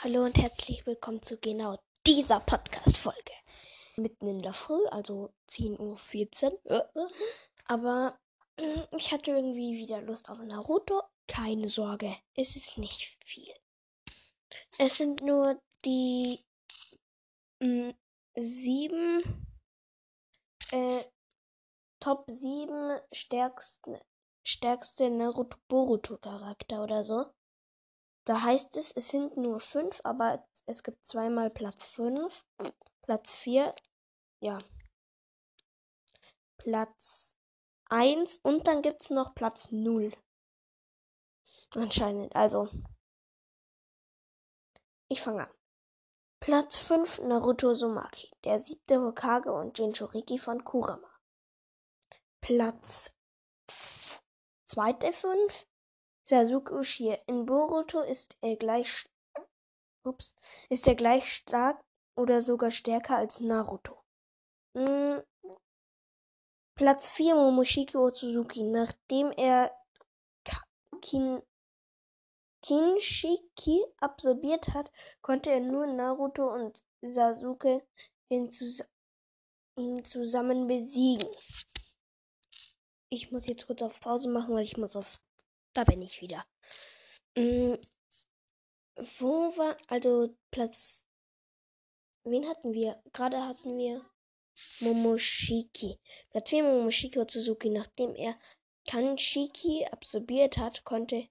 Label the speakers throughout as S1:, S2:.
S1: Hallo und herzlich willkommen zu genau dieser Podcast-Folge. Mitten in der Früh, also 10.14 Uhr. Aber äh, ich hatte irgendwie wieder Lust auf Naruto. Keine Sorge, es ist nicht viel. Es sind nur die mh, sieben, äh, Top 7 stärksten, stärkste Naruto Boruto Charakter oder so. Da heißt es, es sind nur fünf, aber es gibt zweimal Platz fünf, Platz vier, ja, Platz eins und dann gibt's noch Platz null. Anscheinend, also. Ich fange an. Platz 5 Naruto Sumaki, der siebte Hokage und Jinchuriki von Kurama. Platz 2 der 5 Sasuke Uchiha. In Boruto ist er gleich ups, ist er gleich stark oder sogar stärker als Naruto. Hm. Platz 4 Momoshiki Otsuzaki. Nachdem er Kin Kinshiki absorbiert hat, konnte er nur Naruto und Sasuke ihn, zus ihn zusammen besiegen. Ich muss jetzt kurz auf Pause machen, weil ich muss aufs da bin ich wieder. Mhm. Wo war, also Platz, wen hatten wir? Gerade hatten wir Momoshiki. Platz 4 Momoshiki Otsuzaki. Nachdem er Kanshiki absorbiert hat, konnte,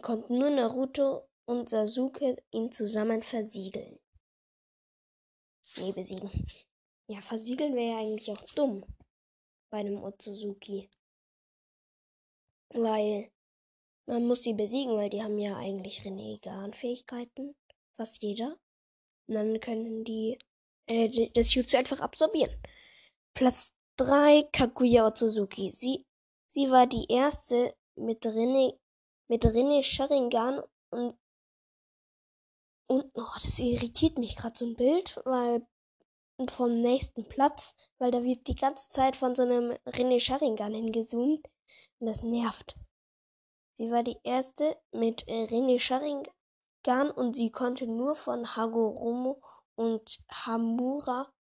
S1: konnten nur Naruto und Sasuke ihn zusammen versiegeln. Nee, besiegen. Ja, versiegeln wäre ja eigentlich auch dumm. Bei einem Otsuzaki. Weil man muss sie besiegen, weil die haben ja eigentlich Renegan-Fähigkeiten. Fast jeder. Und dann können die äh, das Jutsu einfach absorbieren. Platz 3, Kaguya Otsuzaki. Sie, sie war die erste mit Rene, mit Rene Sharingan und und oh, das irritiert mich gerade so ein Bild, weil vom nächsten Platz, weil da wird die ganze Zeit von so einem René Sharingan hingezoomt und das nervt. Sie war die erste mit äh, René Sharingan und sie konnte nur von Hagoromo und Hamura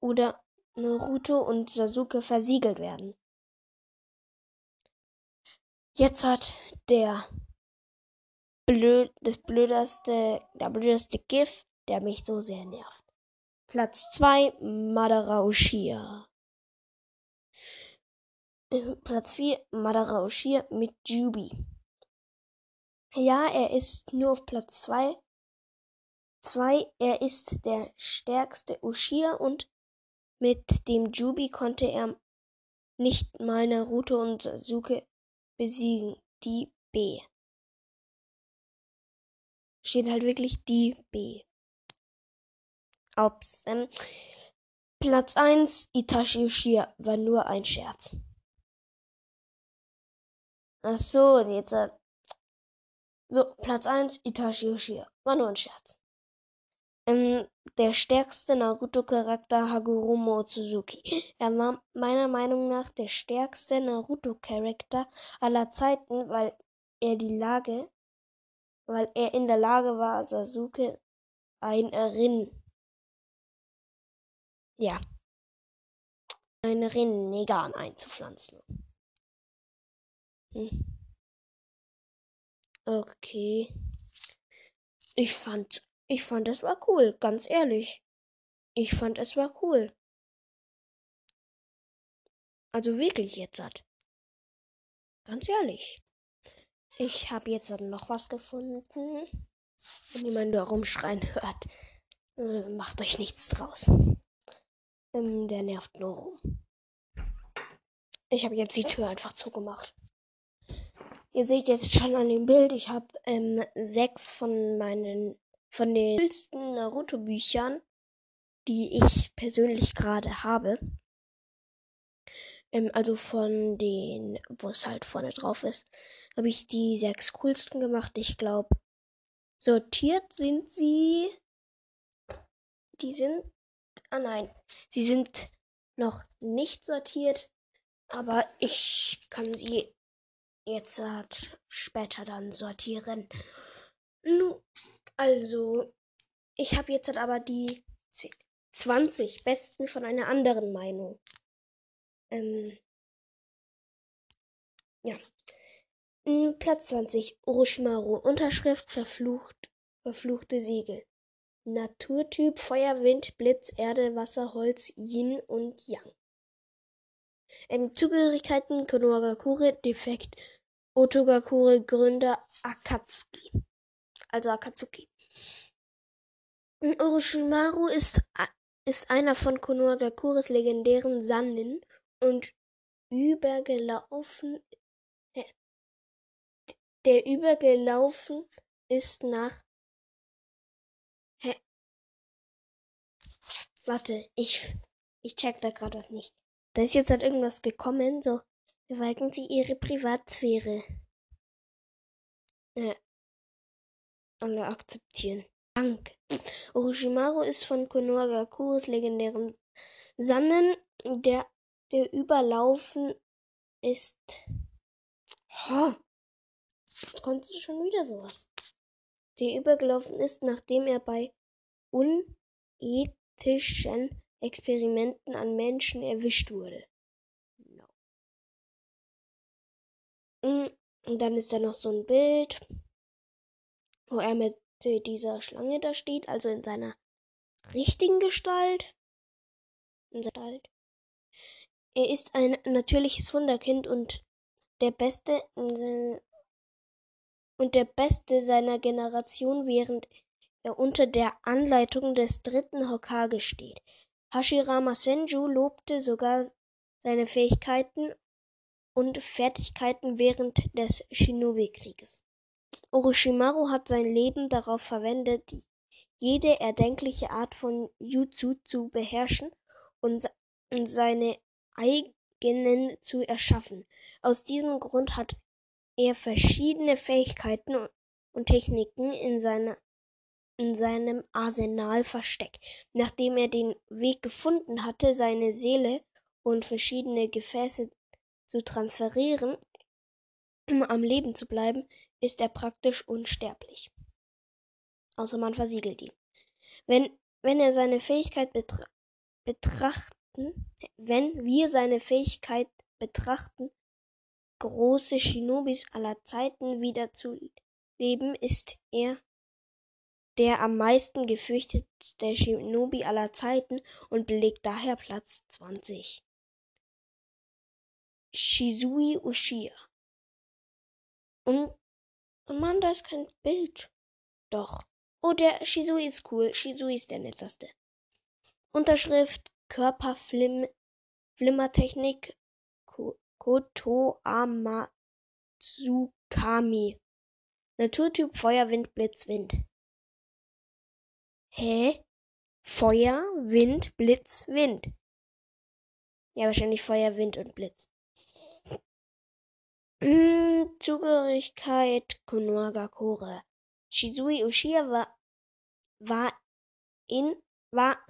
S1: oder Naruto und Sasuke versiegelt werden. Jetzt hat der blöd, das blödeste, der blödeste GIF, der mich so sehr nervt. Platz 2, Madara Uchiha. Platz 4 Madara Uchiha mit Jubi. Ja, er ist nur auf Platz 2. 2. Er ist der stärkste Uchiha und mit dem Jubi konnte er nicht mal Naruto und Sasuke besiegen. Die B. Steht halt wirklich die B. Ups. Ähm, Platz 1 Itachi Uchiha war nur ein Scherz. Ach so, jetzt. Äh, so, Platz 1, Itachi Uchiha. War nur ein Scherz. Ähm, der stärkste Naruto-Charakter Hagoromo Suzuki. Er war meiner Meinung nach der stärkste Naruto-Charakter aller Zeiten, weil er die Lage, weil er in der Lage war, Sasuke ein Rin, ja, ein Rinnegan einzupflanzen. Hm. Okay. Ich fand, ich fand, es war cool, ganz ehrlich. Ich fand, es war cool. Also wirklich jetzt hat. Ganz ehrlich. Ich habe jetzt noch was gefunden. Wenn jemand da rumschreien hört, äh, macht euch nichts draus. Ähm, der nervt nur rum. Ich habe jetzt die Tür einfach zugemacht. Ihr seht jetzt schon an dem Bild, ich habe ähm, sechs von meinen, von den coolsten Naruto-Büchern, die ich persönlich gerade habe. Ähm, also von den, wo es halt vorne drauf ist, habe ich die sechs coolsten gemacht. Ich glaube, sortiert sind sie. Die sind. Ah nein, sie sind noch nicht sortiert, aber ich kann sie jetzt halt später dann sortieren. Nu, Also, ich habe jetzt aber die 20 besten von einer anderen Meinung. Ähm, ja. Platz 20. Orochimaru. Unterschrift verflucht, verfluchte Segel. Naturtyp Feuer, Wind, Blitz, Erde, Wasser, Holz, Yin und Yang. Ähm, Zugehörigkeiten Konohagakure, Defekt Otogakure, Gründer Akatsuki. Also Akatsuki. Orochimaru ist, ist einer von Konohagakures legendären Sannen und übergelaufen der übergelaufen ist nach Hä? Warte, ich ich check da gerade was nicht. Da ist jetzt halt irgendwas gekommen, so verwalten Sie Ihre Privatsphäre. Ja. Alle akzeptieren. Danke. Orochimaru ist von Konohagakuros legendären Sannen, der, der überlaufen ist. Ha! Kommt schon wieder sowas. Der übergelaufen ist, nachdem er bei unethischen Experimenten an Menschen erwischt wurde. No. Mm, und dann ist da noch so ein Bild, wo er mit dieser Schlange da steht, also in seiner richtigen Gestalt. In Gestalt. Er ist ein natürliches Wunderkind und der Beste und der Beste seiner Generation, während er unter der Anleitung des dritten Hokage steht. Hashirama Senju lobte sogar seine Fähigkeiten und Fertigkeiten während des Shinobi-Krieges. Orochimaru hat sein Leben darauf verwendet, jede erdenkliche Art von Jutsu zu beherrschen und seine eigenen zu erschaffen. Aus diesem Grund hat er verschiedene Fähigkeiten und Techniken in seiner in seinem Arsenal versteckt. Nachdem er den Weg gefunden hatte, seine Seele und verschiedene Gefäße zu transferieren, um am Leben zu bleiben, ist er praktisch unsterblich. Außer man versiegelt ihn. Wenn, wenn er seine Fähigkeit betra betrachten, wenn wir seine Fähigkeit betrachten, große Shinobis aller Zeiten wieder zu leben, ist er der am meisten gefürchtetste Shinobi aller Zeiten und belegt daher Platz 20. Shizui Ushia. Und oh Mann, da ist kein Bild. Doch. Oh, der Shizui ist cool. Shizui ist der netteste. Unterschrift Körperflimmertechnik Koto Amatsukami. Naturtyp Feuer, Wind, Blitz, Wind. Hä? Feuer, Wind, Blitz, Wind. Ja, wahrscheinlich Feuer, Wind und Blitz. Hm, Zugehörigkeit Konohagakure. Shizui Ushia war, war in, war,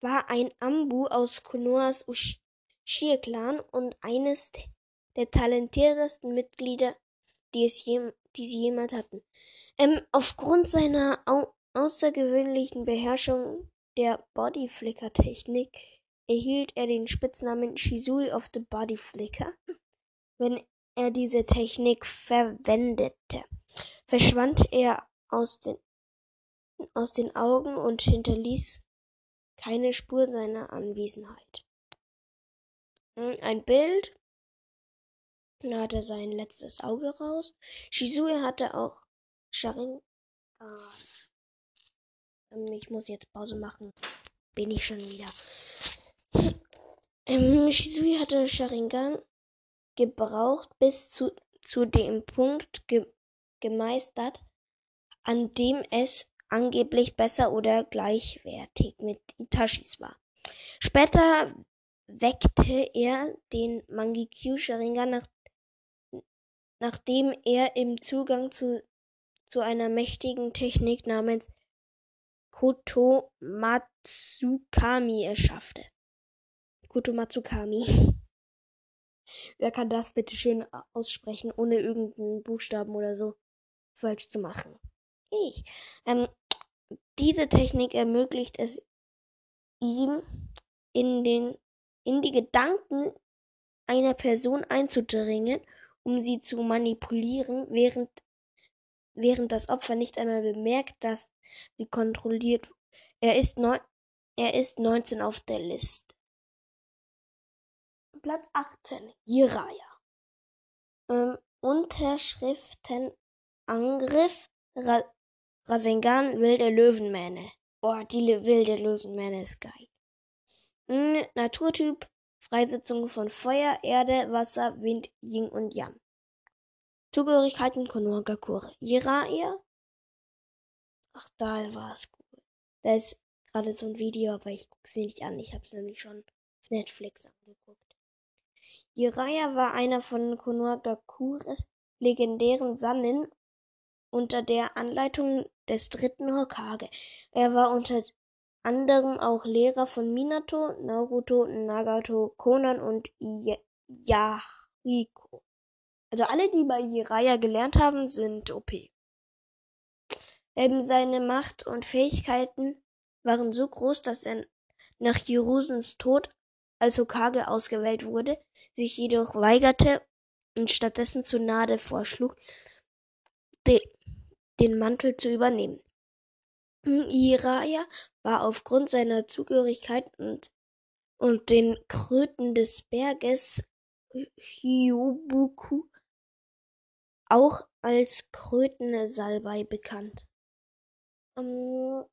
S1: war ein Ambu aus Konohas Ushia-Clan und eines der talentiertesten Mitglieder, die, es je, die sie jemals hatten. Ähm, aufgrund seiner Au außergewöhnlichen Beherrschung der Bodyflicker-Technik erhielt er den Spitznamen Shizui of the Bodyflicker. Wenn er diese Technik verwendete, verschwand er aus den, aus den Augen und hinterließ keine Spur seiner Anwesenheit. Hm, ein Bild. Da hat er sein letztes Auge raus. Shizui hatte auch Sharingan. Ähm, ich muss jetzt Pause machen. Bin ich schon wieder. Ähm, Shizui hatte Sharingan gebraucht bis zu, zu dem Punkt ge gemeistert, an dem es angeblich besser oder gleichwertig mit Itachis war. Später weckte er den Mangekyu Sharingan, nach, nachdem er im Zugang zu, zu einer mächtigen Technik namens Koto Matsukami erschaffte. Koto Matsukami. Wer kann das bitte schön aussprechen, ohne irgendeinen Buchstaben oder so falsch zu machen? Ich. Ähm, Diese Technik ermöglicht es ihm, in, den, in die Gedanken einer Person einzudringen, um sie zu manipulieren, während, während das Opfer nicht einmal bemerkt, dass sie kontrolliert. Er ist, neun, er ist 19 auf der Liste. Platz 18. Jiraya. Ähm, Unterschriftenangriff Ra Rasengan wilde Löwenmähne. Oh, die wilde Löwenmähne ist geil. Hm, Naturtyp Freisetzung von Feuer, Erde, Wasser, Wind, Yin und Yang. Zugehörigkeiten Konohagakure. Jiraiya? Ach, da war es cool. Da ist gerade so ein Video, aber ich guck's mir nicht an. Ich hab's nämlich schon auf Netflix angeguckt. Jiraiya war einer von Konohagakures legendären Sannen unter der Anleitung des dritten Hokage. Er war unter anderem auch Lehrer von Minato, Naruto, Nagato, Conan und Yahiko. Also alle, die bei Jiraiya gelernt haben, sind OP. Ähm, seine Macht und Fähigkeiten waren so groß, dass er nach Jerusens Tod als Hokage ausgewählt wurde, sich jedoch weigerte und stattdessen Tsunade vorschlug, de den Mantel zu übernehmen. Jiraiya war aufgrund seiner Zugehörigkeit und, und den Kröten des Berges Hyobuku auch als Krötensalbei bekannt. Ähm,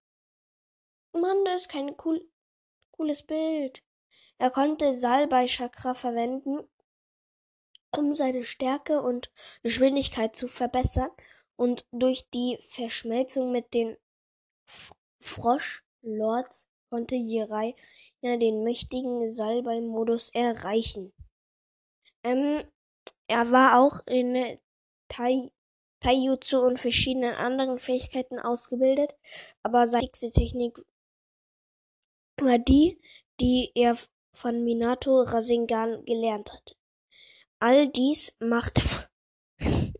S1: Mann, das ist kein cool, cooles Bild. Er konnte Salbei-Chakra verwenden, um seine Stärke und Geschwindigkeit zu verbessern und durch die Verschmelzung mit den Frosch-Lords konnte Jiraiya den mächtigen Salbei-Modus erreichen. Ähm, er war auch in Tai Taijutsu und verschiedenen anderen Fähigkeiten ausgebildet, aber seine wichtigste Technik war die, die er von Minato Rasengan gelernt hatte. All dies macht,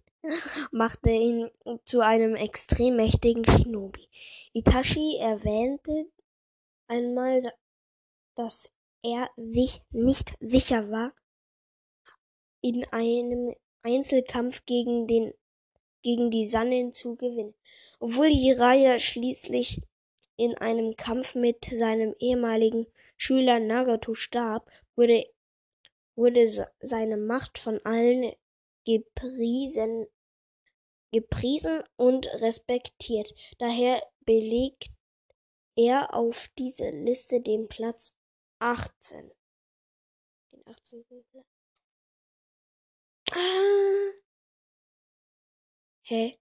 S1: machte ihn zu einem extrem mächtigen Shinobi. Itachi erwähnte einmal, dass er sich nicht sicher war, in einem Einzelkampf gegen den gegen die Sannen zu gewinnen. Obwohl Jiraiya schließlich in einem Kampf mit seinem ehemaligen Schüler Nagato starb, wurde, wurde seine Macht von allen gepriesen, gepriesen und respektiert. Daher belegt er auf dieser Liste den Platz 18. Den 18. Platz. Ah. Hä?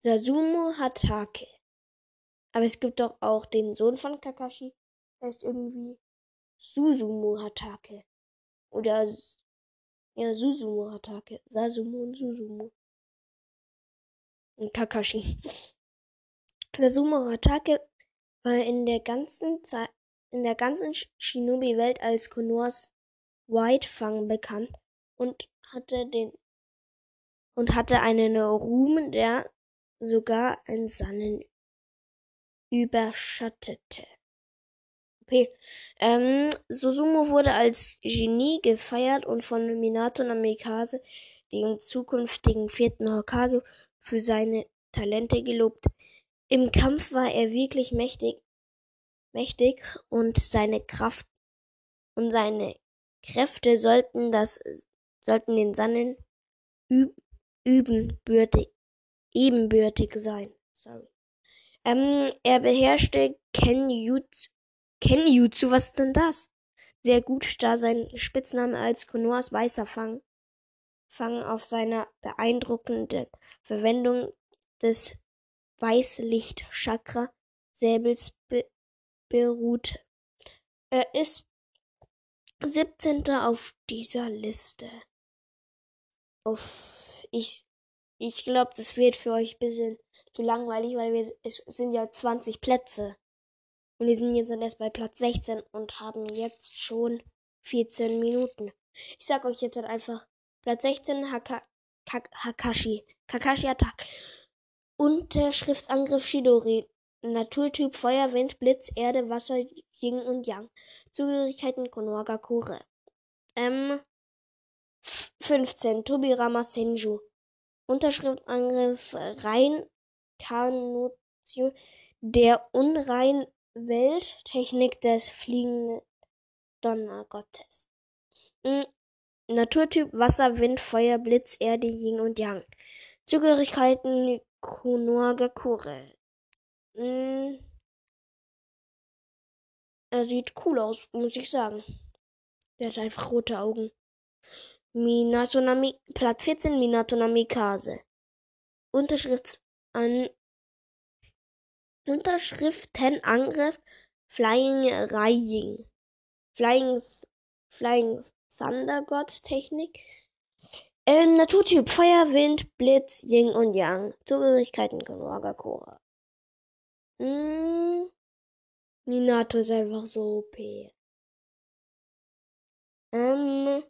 S1: Sasumu Hatake. Aber es gibt doch auch den Sohn von Kakashi. Der heißt irgendwie Susumu Hatake. Oder ja, Susumu Hatake. Sasumu und Susumu. Und Kakashi. Sasumu Hatake war in der ganzen Zeit, in der ganzen Shinobi-Welt als Konohas Whitefang bekannt und hatte den und hatte einen Ruhm, der sogar ein Sannen überschattete. Okay. Ähm, Susumu wurde als Genie gefeiert und von Minato Namikaze, dem zukünftigen vierten Hokage, für seine Talente gelobt. Im Kampf war er wirklich mächtig, mächtig und seine Kraft und seine Kräfte sollten das, sollten den Sannen übenbürtig, ebenbürtig sein. Sorry. Ähm, er beherrschte Kenjutsu, Kenjutsu, was ist denn das? Sehr gut, da sein Spitzname als Konoas weißer Fang, Fang auf seiner beeindruckenden Verwendung des Weißlicht-Chakra Säbels be beruht. Er ist 17. auf dieser Liste. Uff, ich, ich glaube, das wird für euch ein bisschen zu langweilig, weil wir, es sind ja 20 Plätze. Und wir sind jetzt erst bei Platz 16 und haben jetzt schon 14 Minuten. Ich sag euch jetzt halt einfach Platz 16 Haka, Kak, Hakashi. Kakashi Attack. Unterschriftsangriff Shidori. Naturtyp Feuer, Wind, Blitz, Erde, Wasser, Yin und Yang. Zugehörigkeiten Konohagakure. Ähm, 15. Tobirama Senju. Unterschriftangriff Reinkarnation der unreinen Welttechnik des fliegenden Donnergottes. Hm, Naturtyp Wasser, Wind, Feuer, Blitz, Erde, Yin und Yang. Zugehörigkeiten Konohagakure. Hm, er sieht cool aus, muss ich sagen. Der hat einfach rote Augen. Minato Nami Platz 14 Minato Namikaze. Unterschrift an Unterschriftenangriff Flying Rying. Flying Flying Thunder God Technik. Äh, Naturtyp Feuer, Wind, Blitz, Yin und Yang. Zugehörigkeiten Konoha Kora. Mm, Minato ist einfach so OP. Ähm,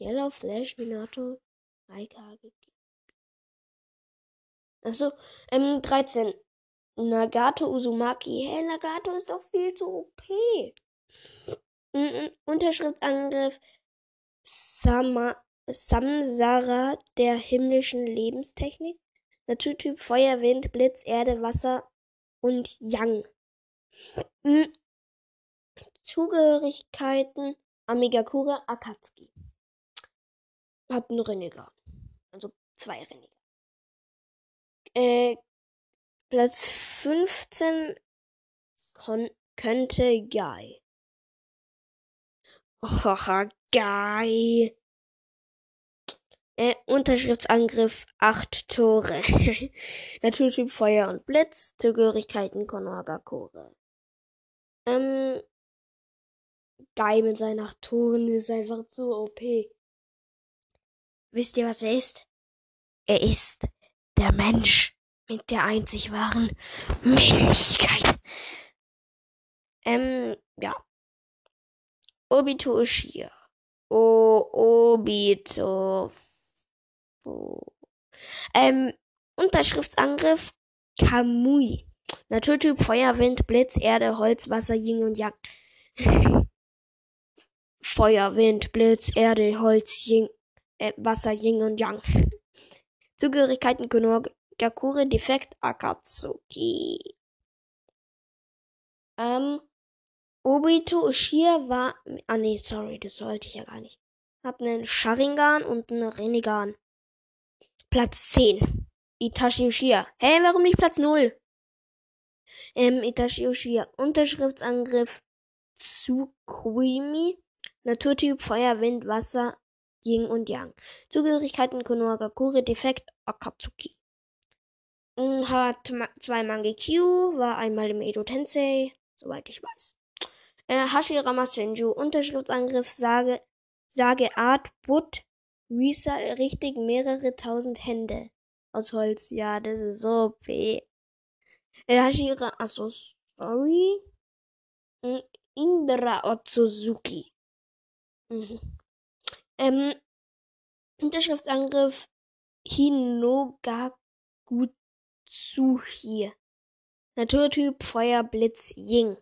S1: Yellow Flash Minato 3K gegeben. Achso, ähm, 13. Nagato Uzumaki. Hä, hey, Nagato ist doch viel zu OP. Mm -mm. Unterschriftsangriff Sama Samsara der himmlischen Lebenstechnik. Naturtyp Feuer, Wind, Blitz, Erde, Wasser und Yang. Mm. Zugehörigkeiten Amigakure Akatsuki hat einen Rennegan. Also zwei Rennegan. Äh, Platz 15 könnte Guy. Oh, Guy. Äh, Unterschriftsangriff 8 Tore. Naturtyp Feuer und Blitz. Zugehörigkeiten Konohagakure. Ähm, Guy mit seinen 8 Toren ist einfach zu OP. Wisst ihr, was er ist? Er ist der Mensch mit der einzig wahren Männlichkeit. Ähm, ja. Obito Ushia. O Obito. O. Ähm, Unterschriftsangriff Kamui. Naturtyp Feuer, Wind, Blitz, Erde, Holz, Wasser, Yin und Yang. Feuer, Wind, Blitz, Erde, Holz, Yin äh, Wasser, Yin und Yang. Zugehörigkeiten Konogakure, Defekt Akatsuki. Ähm, Obito Ushia war, ah nee, sorry, das sollte ich ja gar nicht. Hat einen Sharingan und einen Renegan. Platz 10. Itachi Ushia. Hä, hey, warum nicht Platz 0? Ähm, Itachi Ushia. Unterschriftsangriff Tsukuimi. Naturtyp Feuer, Wind, Wasser, Yin und Yang. Zugehörigkeiten Konohagakure Defekt Akatsuki. Hat zwei Mangekyo, war einmal im Edo Tensei, soweit ich weiß. Äh, Hashirama Senju, Unterschriftsangriff, sage, sage Art, Butt, Risa, richtig mehrere tausend Hände. Aus Holz, ja, das ist so OP. Äh, Hashira, achso, sorry. Indra Otsuzuki. Mhm. Ähm, Unterschriftsangriff Hinogagutsuhi. Naturtyp Feuer, Blitz, Ying.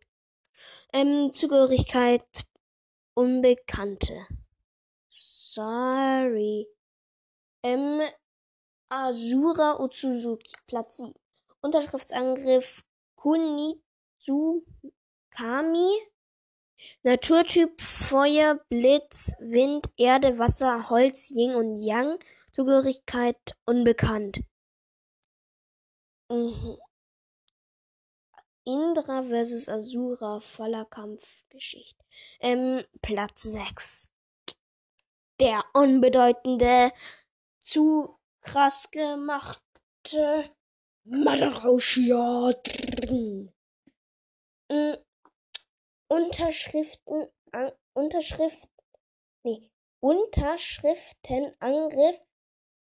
S1: Ähm, Zugehörigkeit Unbekannte. Sorry. Ähm, Asura Utsuzuki, Platz 7. Unterschriftsangriff Kunitsukami. Naturtyp Feuer, Blitz, Wind, Erde, Wasser, Holz, Yin und Yang. Zugehörigkeit unbekannt. Mhm. Indra vs. Asura, voller Kampfgeschichte. Ähm, Platz 6. Der unbedeutende, zu krass gemachte Madarauschia. Unterschriften, an, Unterschrift, nee, Unterschriftenangriff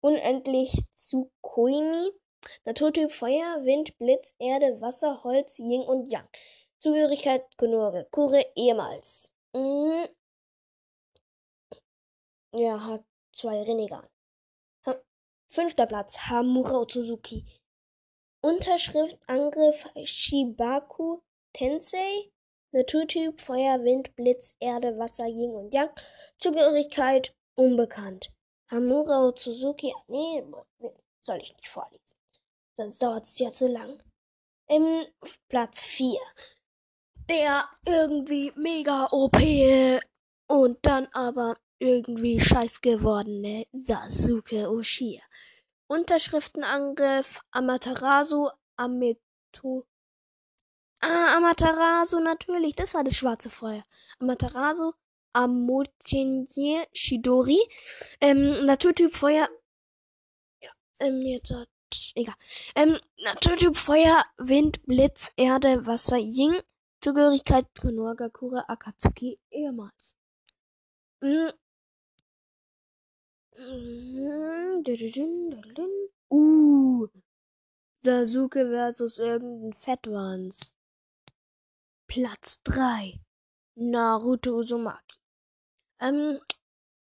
S1: unendlich zu Koimi. Naturtyp Feuer, Wind, Blitz, Erde, Wasser, Holz, Yin und Yang. Zugehörigkeit Konore, Kure ehemals. Mhm. Ja, hat zwei Renegan. Fünfter Platz, Hamura Suzuki. Unterschrift Angriff Shibaku Tensei. Naturtyp Feuer, Wind, Blitz, Erde, Wasser, Yin und Yang. Zugehörigkeit unbekannt. Hamura Otsutsuki. Nee, soll ich nicht vorlesen. Sonst dauert es ja zu lang. Im Platz 4. Der irgendwie mega OP und dann aber irgendwie scheiß gewordene Sasuke Uchiha. Unterschriftenangriff Amaterasu Ameto. Ah, Amaterasu, natürlich. Das war das schwarze Feuer. Amaterasu Amotenye Shidori. Ähm, Naturtyp Feuer. Ja, ähm, jetzt hat. Egal. Ähm, Naturtyp Feuer, Wind, Blitz, Erde, Wasser, Ying. Zugehörigkeit Konohagakure Akatsuki ehemals. Mm. Uh. Sasuke versus irgendein Fettwanz. Platz 3. Naruto Uzumaki. Ähm,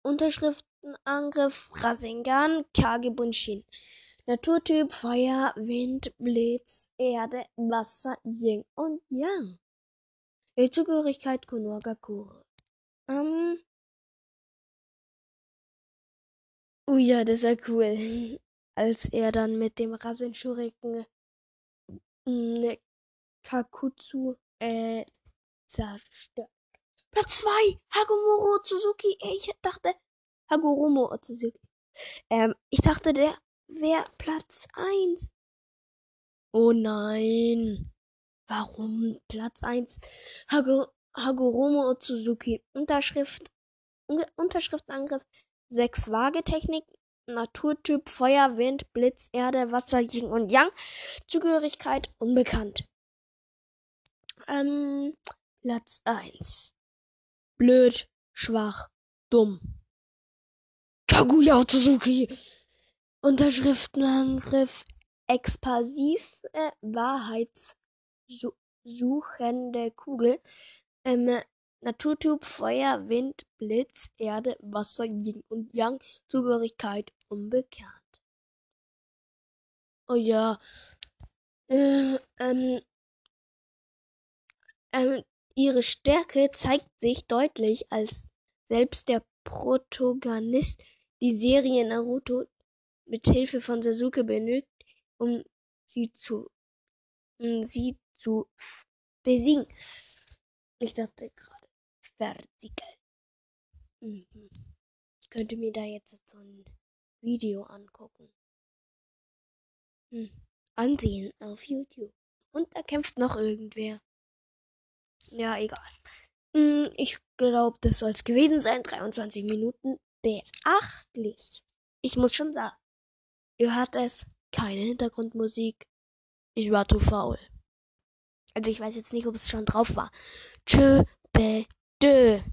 S1: Unterschriftenangriff Rasengan Kage Bunshin. Naturtyp Feuer, Wind, Blitz, Erde, Wasser, Yin und Yang. Die Zugehörigkeit Konohagakure. Ähm, Oh ja, das war cool. Als er dann mit dem Rasenschuriken ne Kakutsu äh, zerstört. Platz 2, Hagomuro Suzuki. Ich dachte, Hagoromo Suzuki. Ähm, ich dachte, der wäre Platz 1. Oh nein. Warum Platz 1? Hago, Hagoromo Suzuki. Unterschrift, Unterschriftangriff sechs Waagetechnik, Naturtyp Feuer, Wind, Blitz, Erde, Wasser, Yin und Yang, Zugehörigkeit unbekannt. Ähm, Platz 1. Blöd, schwach, dumm. Kaguya Otsuzaki. Unterschriftenangriff expansiv, äh, wahrheitssuchende Kugel. Ähm, Naturtyp Feuer, Wind, Blitz, Erde, Wasser, Yin und Yang, Zugehörigkeit unbekannt. Oh ja. Äh, ähm, ähm, ihre Stärke zeigt sich deutlich, als selbst der Protagonist die Serie Naruto mit Hilfe von Sasuke benötigt, um sie zu, um sie zu besiegen. Ich dachte gerade Vertical. Mhm. Ich könnte mir da jetzt so ein Video angucken. Hm. Ansehen auf YouTube. Und da kämpft noch irgendwer. Ja, egal. Hm, ich glaube, das soll es gewesen sein. 23 Minuten. Beachtlich. Ich muss schon sagen. Ihr hört es. Keine Hintergrundmusik. Ich war zu faul. Also ich weiß jetzt nicht, ob es schon drauf war. Tschö, be. 对。